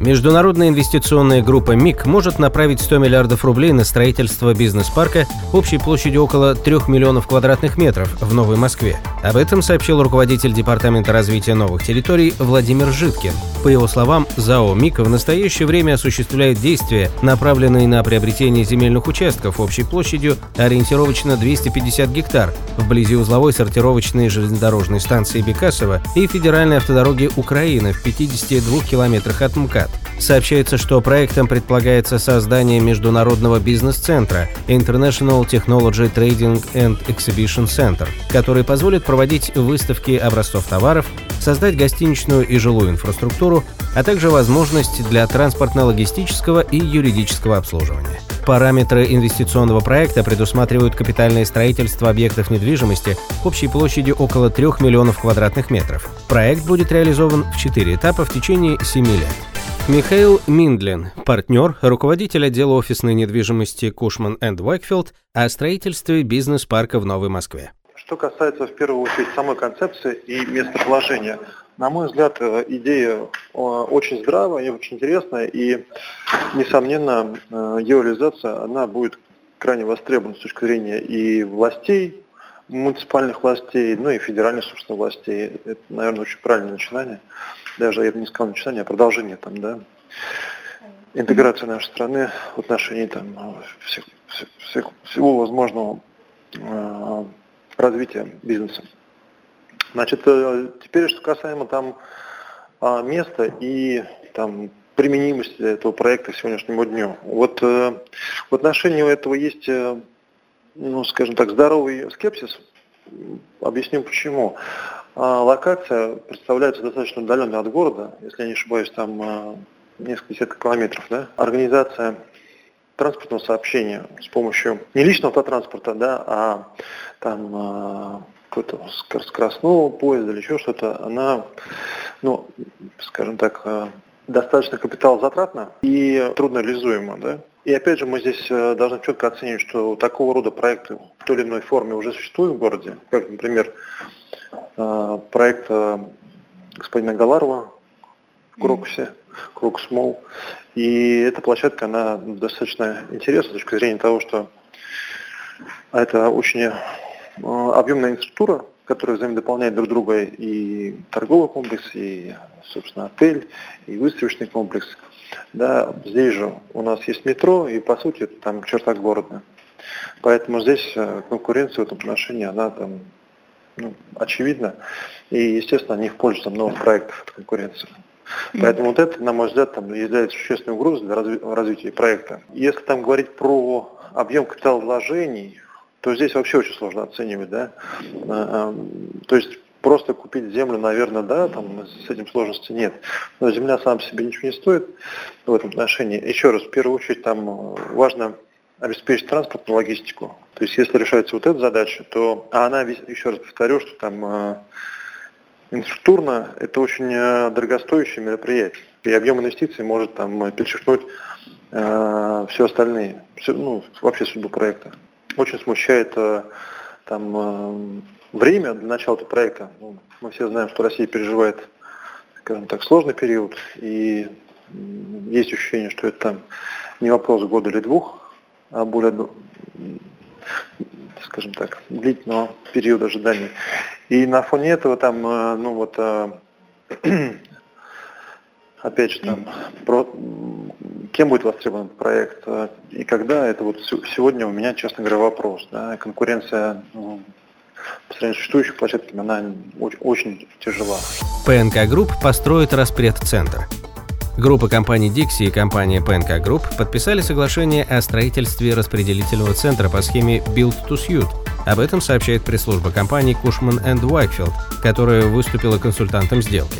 Международная инвестиционная группа МИК может направить 100 миллиардов рублей на строительство бизнес-парка общей площадью около 3 миллионов квадратных метров в Новой Москве. Об этом сообщил руководитель Департамента развития новых территорий Владимир Житкин. По его словам, ЗАО МИК в настоящее время осуществляет действия, направленные на приобретение земельных участков общей площадью ориентировочно 250 гектар вблизи узловой сортировочной железнодорожной станции Бекасова и федеральной автодороги Украины в 52 километрах от МКАД. Сообщается, что проектом предполагается создание международного бизнес-центра International Technology Trading and Exhibition Center, который позволит проводить выставки образцов товаров, создать гостиничную и жилую инфраструктуру, а также возможность для транспортно-логистического и юридического обслуживания. Параметры инвестиционного проекта предусматривают капитальное строительство объектов недвижимости общей площадью около 3 миллионов квадратных метров. Проект будет реализован в 4 этапа в течение 7 лет. Михаил Миндлин, партнер, руководитель отдела офисной недвижимости Кушман энд Уайкфилд о строительстве бизнес-парка в Новой Москве. Что касается, в первую очередь, самой концепции и местоположения, на мой взгляд, э, идея э, очень здравая и очень интересная, и, несомненно, э, ее реализация, она будет крайне востребована с точки зрения и властей, муниципальных властей, ну и федеральных, собственно, властей. Это, наверное, очень правильное начинание даже я бы не сказал начинание, а продолжение там, да, интеграция нашей страны в отношении там, всех, всех, всего возможного э, развития бизнеса. Значит, э, теперь что касаемо там э, места и там применимости этого проекта к сегодняшнему дню. Вот э, в отношении этого есть, э, ну, скажем так, здоровый скепсис. Объясню почему. А локация представляется достаточно удаленной от города, если я не ошибаюсь, там а, несколько десятков километров. Да? Организация транспортного сообщения с помощью не личного автотранспорта, да, а там а, какого-то скоростного поезда или еще что-то, она, ну, скажем так, достаточно капиталозатратна и трудно реализуема. Да? И опять же, мы здесь э, должны четко оценить, что такого рода проекты в той или иной форме уже существуют в городе, как, например, Э, проект э, господина Галарова в Крокусе, Крокус Мол. И эта площадка, она достаточно интересна с точки зрения того, что это очень объемная инфраструктура, которая взаимодополняет друг друга и торговый комплекс, и, собственно, отель, и выставочный комплекс. Да, здесь же у нас есть метро, и, по сути, это там черта города. Поэтому здесь конкуренция в этом отношении, она там ну, очевидно. И, естественно, они в пользу там, новых проектов от конкуренции. Поэтому вот это, на мой взгляд, там, является существенной угрозой для разви- развития проекта. Если там говорить про объем капиталовложений, то здесь вообще очень сложно оценивать. Да? А, а, то есть просто купить землю, наверное, да, там с этим сложности нет. Но земля сама по себе ничего не стоит в этом отношении. Еще раз, в первую очередь, там важно обеспечить транспортную логистику. То есть если решается вот эта задача, то а она, еще раз повторю, что там э, инфраструктурно это очень э, дорогостоящее мероприятие. И объем инвестиций может там перечеркнуть э, все остальные, все, ну, вообще судьбу проекта. Очень смущает э, там э, время для начала этого проекта. Ну, мы все знаем, что Россия переживает, скажем так, сложный период, и есть ощущение, что это не вопрос года или двух, а более, скажем так, длительного периода ожидания. И на фоне этого там, э, ну вот, опять же, там, кем будет востребован проект э, и когда, это вот сегодня у меня, честно говоря, вопрос. Да, конкуренция ну, по сравнению с существующими площадками, она очень, очень тяжела. PNK Group построит распредцентр. Группа компаний «Дикси» и компания PNK Group подписали соглашение о строительстве распределительного центра по схеме Build to Suit. Об этом сообщает пресс-служба компании Cushman Wakefield, которая выступила консультантом сделки.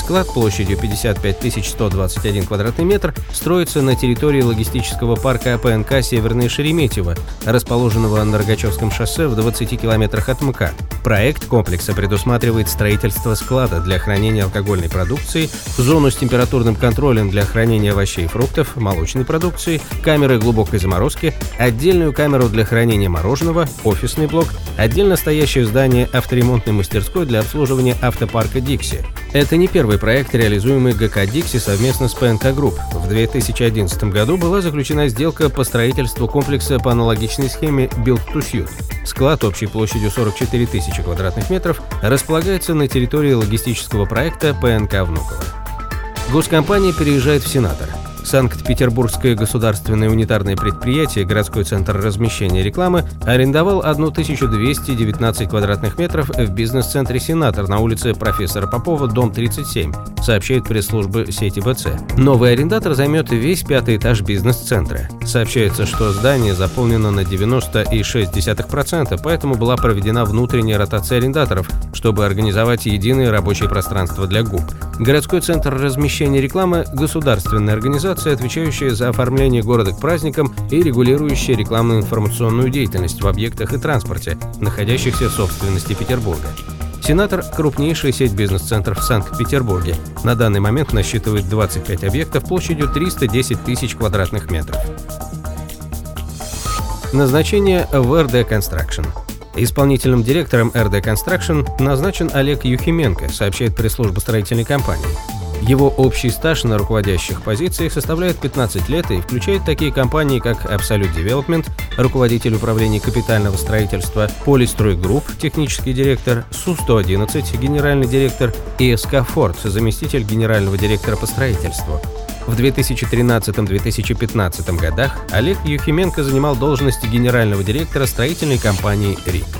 Склад площадью 55 121 квадратный метр строится на территории логистического парка ПНК «Северное Шереметьево», расположенного на Рогачевском шоссе в 20 километрах от МКАД. Проект комплекса предусматривает строительство склада для хранения алкогольной продукции, зону с температурным контролем для хранения овощей и фруктов, молочной продукции, камеры глубокой заморозки, отдельную камеру для хранения мороженого, офисный блок, отдельно стоящее здание авторемонтной мастерской для обслуживания автопарка «Дикси». Это не первый проект, реализуемый ГК «Дикси» совместно с PNK Group. В 2011 году была заключена сделка по строительству комплекса по аналогичной схеме Build to Suit. Склад общей площадью 44 тысячи квадратных метров располагается на территории логистического проекта ПНК «Внуково». Госкомпания переезжает в Сенатор. Санкт-Петербургское государственное унитарное предприятие «Городской центр размещения рекламы» арендовал 1219 квадратных метров в бизнес-центре «Сенатор» на улице профессора Попова, дом 37, сообщает пресс-служба сети БЦ. Новый арендатор займет весь пятый этаж бизнес-центра. Сообщается, что здание заполнено на 90,6%, поэтому была проведена внутренняя ротация арендаторов, чтобы организовать единое рабочее пространство для ГУП. Городской центр размещения рекламы – государственная организация, отвечающая за оформление города к праздникам и регулирующая рекламную информационную деятельность в объектах и транспорте, находящихся в собственности Петербурга. Сенатор – крупнейшая сеть бизнес-центров в Санкт-Петербурге. На данный момент насчитывает 25 объектов площадью 310 тысяч квадратных метров. Назначение в РД Construction. Исполнительным директором РД Construction назначен Олег Юхименко, сообщает пресс-служба строительной компании. Его общий стаж на руководящих позициях составляет 15 лет и включает такие компании, как Absolute Development, руководитель управления капитального строительства, Полистрой Групп, технический директор, Су-111, генеральный директор и СК Форд, заместитель генерального директора по строительству. В 2013-2015 годах Олег Юхименко занимал должность генерального директора строительной компании «РИК».